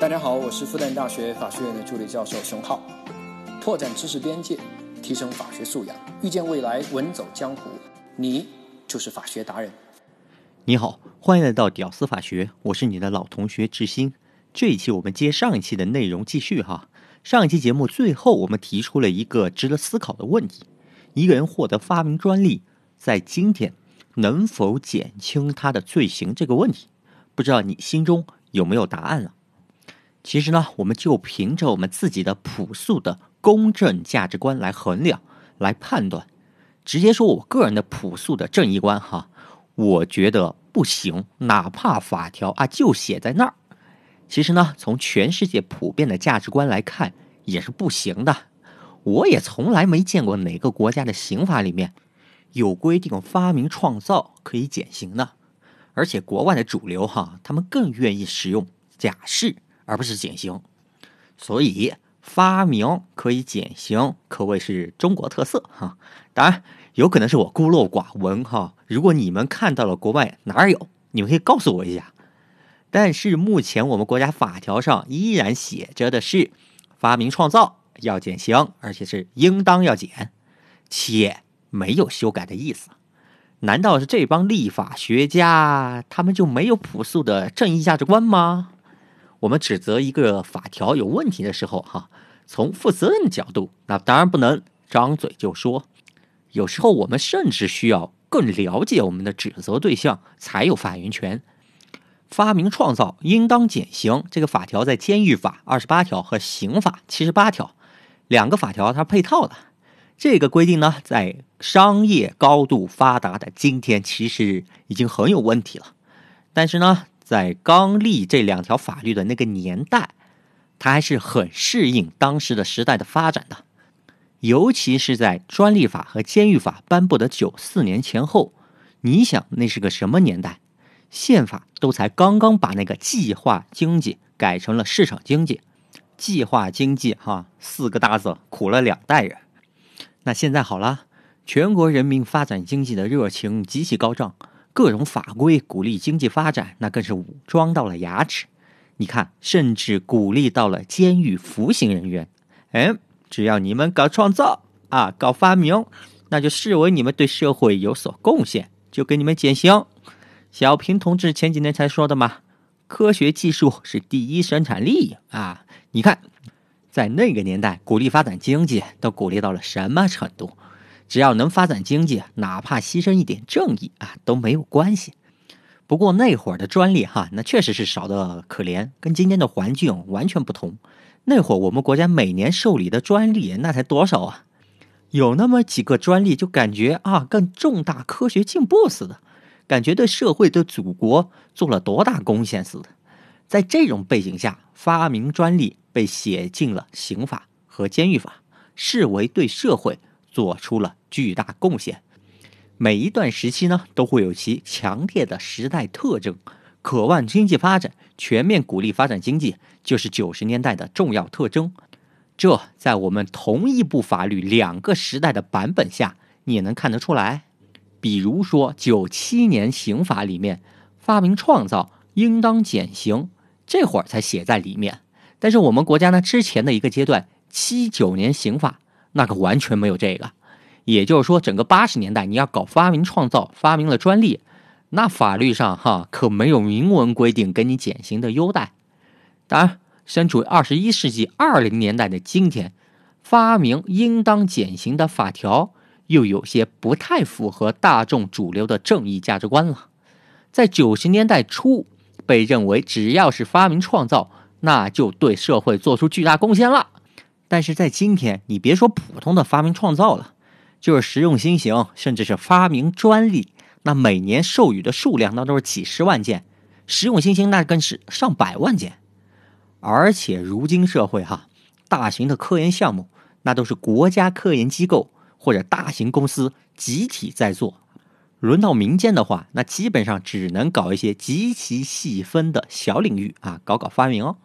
大家好，我是复旦大学法学院的助理教授熊浩，拓展知识边界，提升法学素养，遇见未来，稳走江湖。你就是法学达人。你好，欢迎来到屌丝法学，我是你的老同学志新。这一期我们接上一期的内容继续哈。上一期节目最后我们提出了一个值得思考的问题：一个人获得发明专利，在今天能否减轻他的罪行这个问题？不知道你心中有没有答案了？其实呢，我们就凭着我们自己的朴素的公正价值观来衡量、来判断。直接说我个人的朴素的正义观哈，我觉得不行。哪怕法条啊就写在那儿，其实呢，从全世界普遍的价值观来看，也是不行的。我也从来没见过哪个国家的刑法里面有规定发明创造可以减刑的。而且国外的主流哈，他们更愿意使用假释而不是减刑，所以发明可以减刑，可谓是中国特色哈。当然，有可能是我孤陋寡闻哈。如果你们看到了国外哪儿有，你们可以告诉我一下。但是目前我们国家法条上依然写着的是，发明创造要减刑，而且是应当要减，且没有修改的意思。难道是这帮立法学家他们就没有朴素的正义价值观吗？我们指责一个法条有问题的时候，哈，从负责任角度，那当然不能张嘴就说。有时候我们甚至需要更了解我们的指责对象，才有发言权。发明创造应当减刑，这个法条在监狱法二十八条和刑法七十八条两个法条它配套的。这个规定呢，在商业高度发达的今天，其实已经很有问题了。但是呢，在刚立这两条法律的那个年代，它还是很适应当时的时代的发展的。尤其是在专利法和监狱法颁布的九四年前后，你想那是个什么年代？宪法都才刚刚把那个计划经济改成了市场经济。计划经济，哈，四个大字，苦了两代人。那现在好了，全国人民发展经济的热情极其高涨，各种法规鼓励经济发展，那更是武装到了牙齿。你看，甚至鼓励到了监狱服刑人员。哎，只要你们搞创造啊，搞发明，那就视为你们对社会有所贡献，就给你们减刑。小平同志前几年才说的嘛，科学技术是第一生产力啊！你看。在那个年代，鼓励发展经济都鼓励到了什么程度？只要能发展经济，哪怕牺牲一点正义啊都没有关系。不过那会儿的专利哈，那确实是少的可怜，跟今天的环境完全不同。那会儿我们国家每年受理的专利那才多少啊？有那么几个专利，就感觉啊，跟重大科学进步似的，感觉对社会、对祖国做了多大贡献似的。在这种背景下，发明专利。被写进了刑法和监狱法，视为对社会做出了巨大贡献。每一段时期呢，都会有其强烈的时代特征。渴望经济发展，全面鼓励发展经济，就是九十年代的重要特征。这在我们同一部法律两个时代的版本下，你也能看得出来。比如说，九七年刑法里面，发明创造应当减刑，这会儿才写在里面。但是我们国家呢，之前的一个阶段，七九年刑法那可完全没有这个，也就是说，整个八十年代你要搞发明创造，发明了专利，那法律上哈可没有明文规定给你减刑的优待。当然，身处二十一世纪二零年代的今天，发明应当减刑的法条又有些不太符合大众主流的正义价值观了。在九十年代初，被认为只要是发明创造。那就对社会做出巨大贡献了，但是在今天，你别说普通的发明创造了，就是实用新型，甚至是发明专利，那每年授予的数量那都是几十万件，实用新型那更是上百万件。而且如今社会哈，大型的科研项目那都是国家科研机构或者大型公司集体在做，轮到民间的话，那基本上只能搞一些极其细分的小领域啊，搞搞发明哦。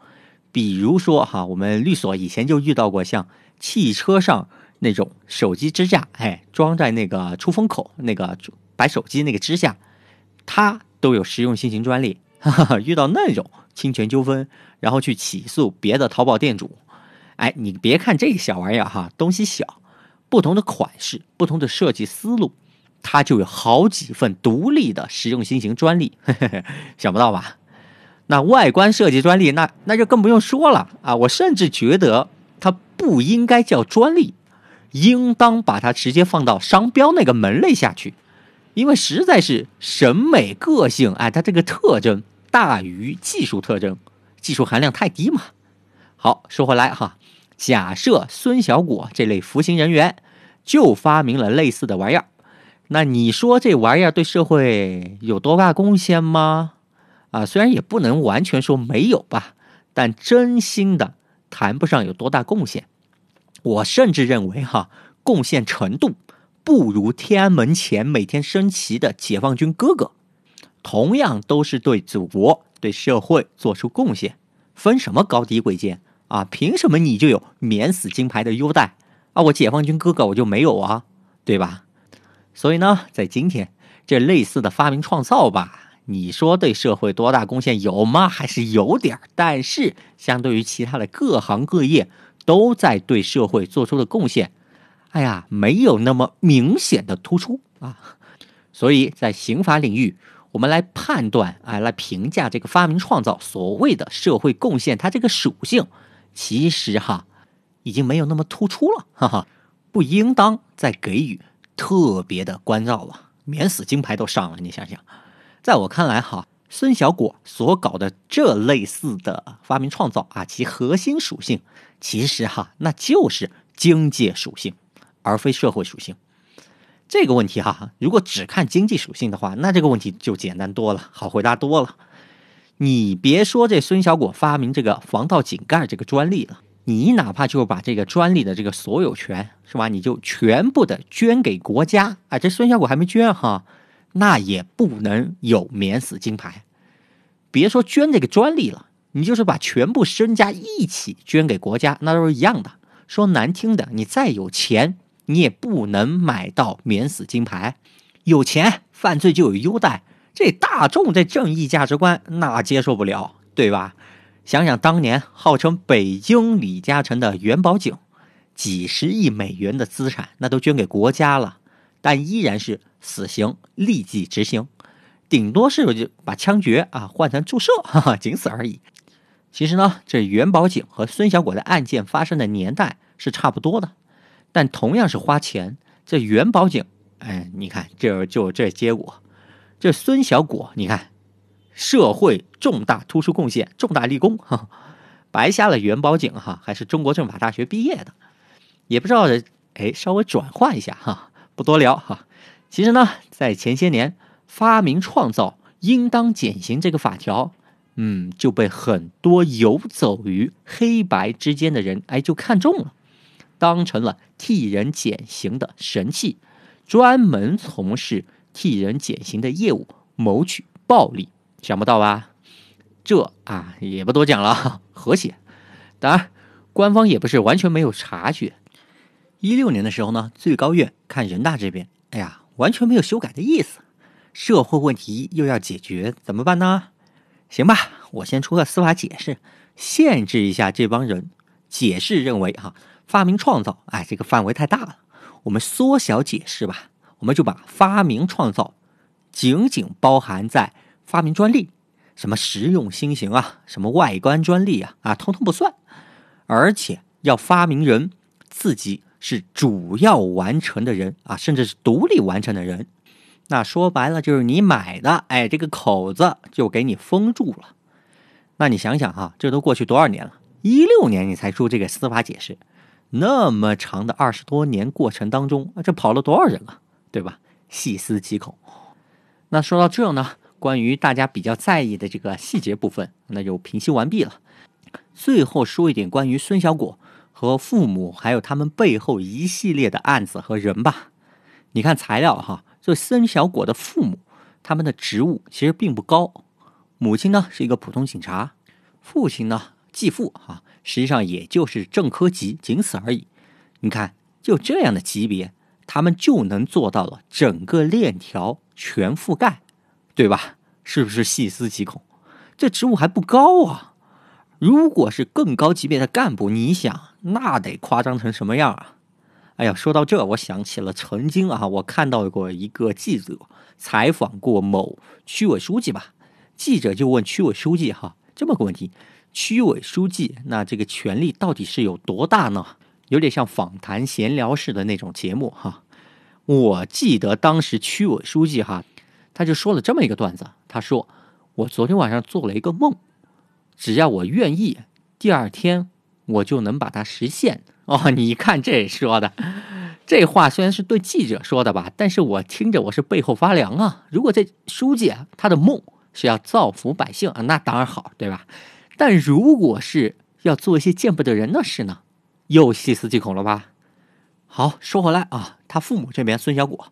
比如说哈，我们律所以前就遇到过像汽车上那种手机支架，哎，装在那个出风口那个摆手机那个支架，它都有实用新型专利。哈哈，遇到那种侵权纠纷，然后去起诉别的淘宝店主。哎，你别看这个小玩意儿哈，东西小，不同的款式，不同的设计思路，它就有好几份独立的实用新型专利，想不到吧？那外观设计专利，那那就更不用说了啊！我甚至觉得它不应该叫专利，应当把它直接放到商标那个门类下去，因为实在是审美个性，哎，它这个特征大于技术特征，技术含量太低嘛。好，说回来哈。假设孙小果这类服刑人员就发明了类似的玩意儿，那你说这玩意儿对社会有多大贡献吗？啊，虽然也不能完全说没有吧，但真心的谈不上有多大贡献。我甚至认为哈，贡献程度不如天安门前每天升旗的解放军哥哥。同样都是对祖国、对社会做出贡献，分什么高低贵贱？啊，凭什么你就有免死金牌的优待啊？我解放军哥哥我就没有啊，对吧？所以呢，在今天这类似的发明创造吧，你说对社会多大贡献有吗？还是有点，但是相对于其他的各行各业都在对社会做出的贡献，哎呀，没有那么明显的突出啊。所以在刑法领域。我们来判断，哎，来评价这个发明创造所谓的社会贡献，它这个属性，其实哈，已经没有那么突出了，哈哈，不应当再给予特别的关照了，免死金牌都上了，你想想，在我看来哈，孙小果所搞的这类似的发明创造啊，其核心属性其实哈，那就是经济属性，而非社会属性。这个问题哈，如果只看经济属性的话，那这个问题就简单多了，好回答多了。你别说这孙小果发明这个防盗井盖这个专利了，你哪怕就把这个专利的这个所有权是吧，你就全部的捐给国家啊，这孙小果还没捐哈，那也不能有免死金牌。别说捐这个专利了，你就是把全部身家一起捐给国家，那都是一样的。说难听的，你再有钱。你也不能买到免死金牌，有钱犯罪就有优待，这大众这正义价值观那接受不了，对吧？想想当年号称北京李嘉诚的元宝井，几十亿美元的资产那都捐给国家了，但依然是死刑立即执行，顶多是就把枪决啊换成注射，哈哈，仅此而已。其实呢，这元宝井和孙小果的案件发生的年代是差不多的。但同样是花钱，这元宝井，哎，你看这就这结果，这孙小果，你看社会重大突出贡献，重大立功，哈，白瞎了元宝井哈，还是中国政法大学毕业的，也不知道哎，稍微转换一下哈，不多聊哈。其实呢，在前些年发明创造应当减刑这个法条，嗯，就被很多游走于黑白之间的人哎就看中了。当成了替人减刑的神器，专门从事替人减刑的业务，谋取暴利。想不到吧？这啊也不多讲了，和谐。当然，官方也不是完全没有察觉。一六年的时候呢，最高院看人大这边，哎呀，完全没有修改的意思。社会问题又要解决，怎么办呢？行吧，我先出个司法解释，限制一下这帮人。解释认为，哈。发明创造，哎，这个范围太大了，我们缩小解释吧。我们就把发明创造仅仅包含在发明专利，什么实用新型啊，什么外观专利啊，啊，通通不算。而且要发明人自己是主要完成的人啊，甚至是独立完成的人。那说白了就是你买的，哎，这个口子就给你封住了。那你想想哈，这都过去多少年了？一六年你才出这个司法解释。那么长的二十多年过程当中，这跑了多少人了？对吧？细思极恐。那说到这呢，关于大家比较在意的这个细节部分，那就平息完毕了。最后说一点关于孙小果和父母，还有他们背后一系列的案子和人吧。你看材料哈，这孙小果的父母，他们的职务其实并不高。母亲呢是一个普通警察，父亲呢继父哈。实际上也就是正科级，仅此而已。你看，就这样的级别，他们就能做到了整个链条全覆盖，对吧？是不是细思极恐？这职务还不高啊。如果是更高级别的干部，你想那得夸张成什么样啊？哎呀，说到这，我想起了曾经啊，我看到过一个记者采访过某区委书记吧。记者就问区委书记哈这么个问题：区委书记那这个权力到底是有多大呢？有点像访谈闲聊式的那种节目哈。我记得当时区委书记哈，他就说了这么一个段子，他说：“我昨天晚上做了一个梦，只要我愿意，第二天我就能把它实现。”哦，你看这说的，这话虽然是对记者说的吧，但是我听着我是背后发凉啊。如果这书记啊，他的梦是要造福百姓啊，那当然好，对吧？但如果是要做一些见不得人的事呢，又细思极恐了吧？好，说回来啊，他父母这边孙小果，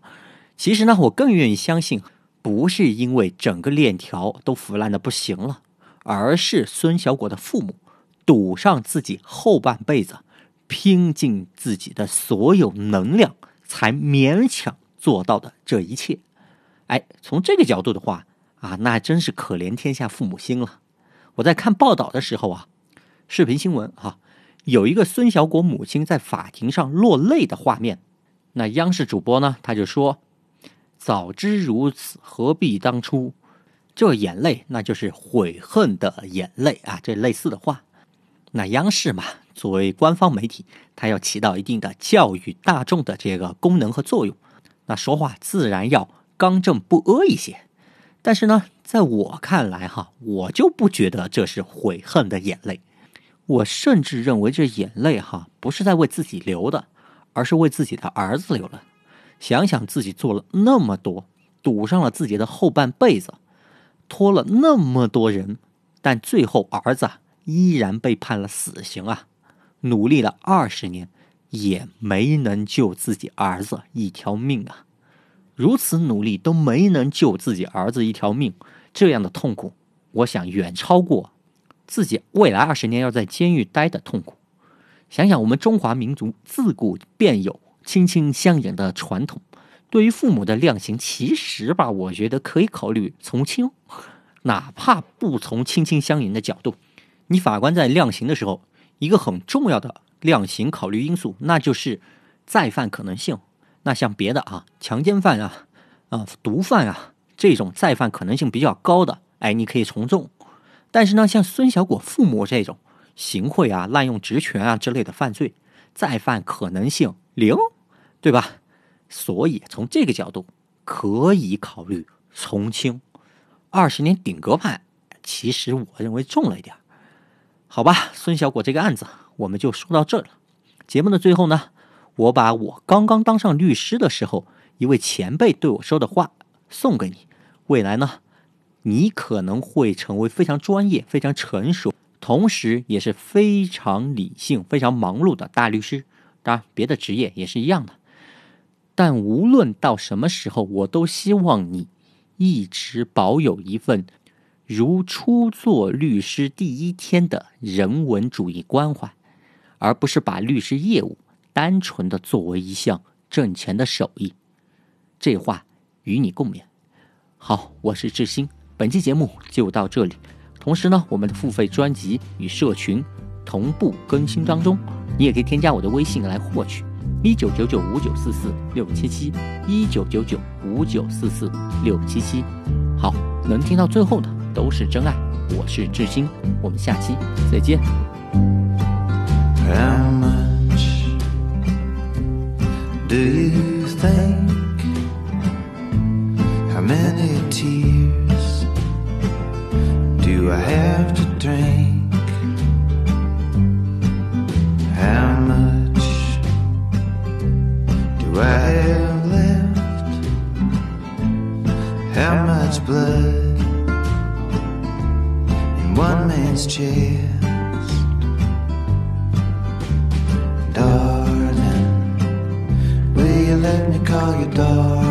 其实呢，我更愿意相信，不是因为整个链条都腐烂的不行了，而是孙小果的父母赌上自己后半辈子。拼尽自己的所有能量，才勉强做到的这一切。哎，从这个角度的话啊，那真是可怜天下父母心了。我在看报道的时候啊，视频新闻啊，有一个孙小果母亲在法庭上落泪的画面。那央视主播呢，他就说：“早知如此，何必当初？”这眼泪，那就是悔恨的眼泪啊！这类似的话，那央视嘛。作为官方媒体，它要起到一定的教育大众的这个功能和作用，那说话自然要刚正不阿一些。但是呢，在我看来哈，我就不觉得这是悔恨的眼泪，我甚至认为这眼泪哈不是在为自己流的，而是为自己的儿子流了。想想自己做了那么多，赌上了自己的后半辈子，拖了那么多人，但最后儿子依然被判了死刑啊！努力了二十年，也没能救自己儿子一条命啊！如此努力都没能救自己儿子一条命，这样的痛苦，我想远超过自己未来二十年要在监狱待的痛苦。想想我们中华民族自古便有亲亲相隐的传统，对于父母的量刑，其实吧，我觉得可以考虑从轻，哪怕不从亲亲相迎的角度，你法官在量刑的时候。一个很重要的量刑考虑因素，那就是再犯可能性。那像别的啊，强奸犯啊、啊毒贩啊这种再犯可能性比较高的，哎，你可以从重。但是呢，像孙小果父母这种行贿啊、滥用职权啊之类的犯罪，再犯可能性零，对吧？所以从这个角度可以考虑从轻，二十年顶格判，其实我认为重了一点。好吧，孙小果这个案子我们就说到这了。节目的最后呢，我把我刚刚当上律师的时候一位前辈对我说的话送给你。未来呢，你可能会成为非常专业、非常成熟，同时也是非常理性、非常忙碌的大律师。当然，别的职业也是一样的。但无论到什么时候，我都希望你一直保有一份。如初做律师第一天的人文主义关怀，而不是把律师业务单纯的作为一项挣钱的手艺。这话与你共勉。好，我是志新，本期节目就到这里。同时呢，我们的付费专辑与社群同步更新当中，你也可以添加我的微信来获取。一九九九五九四四六七七，一九九九五九四四六七七。好，能听到最后的。都是真爱，我是志新，我们下期再见。How much do you think? How many tears do I have to drink? Blood? one man's chest. Darling, will you let me call you darling?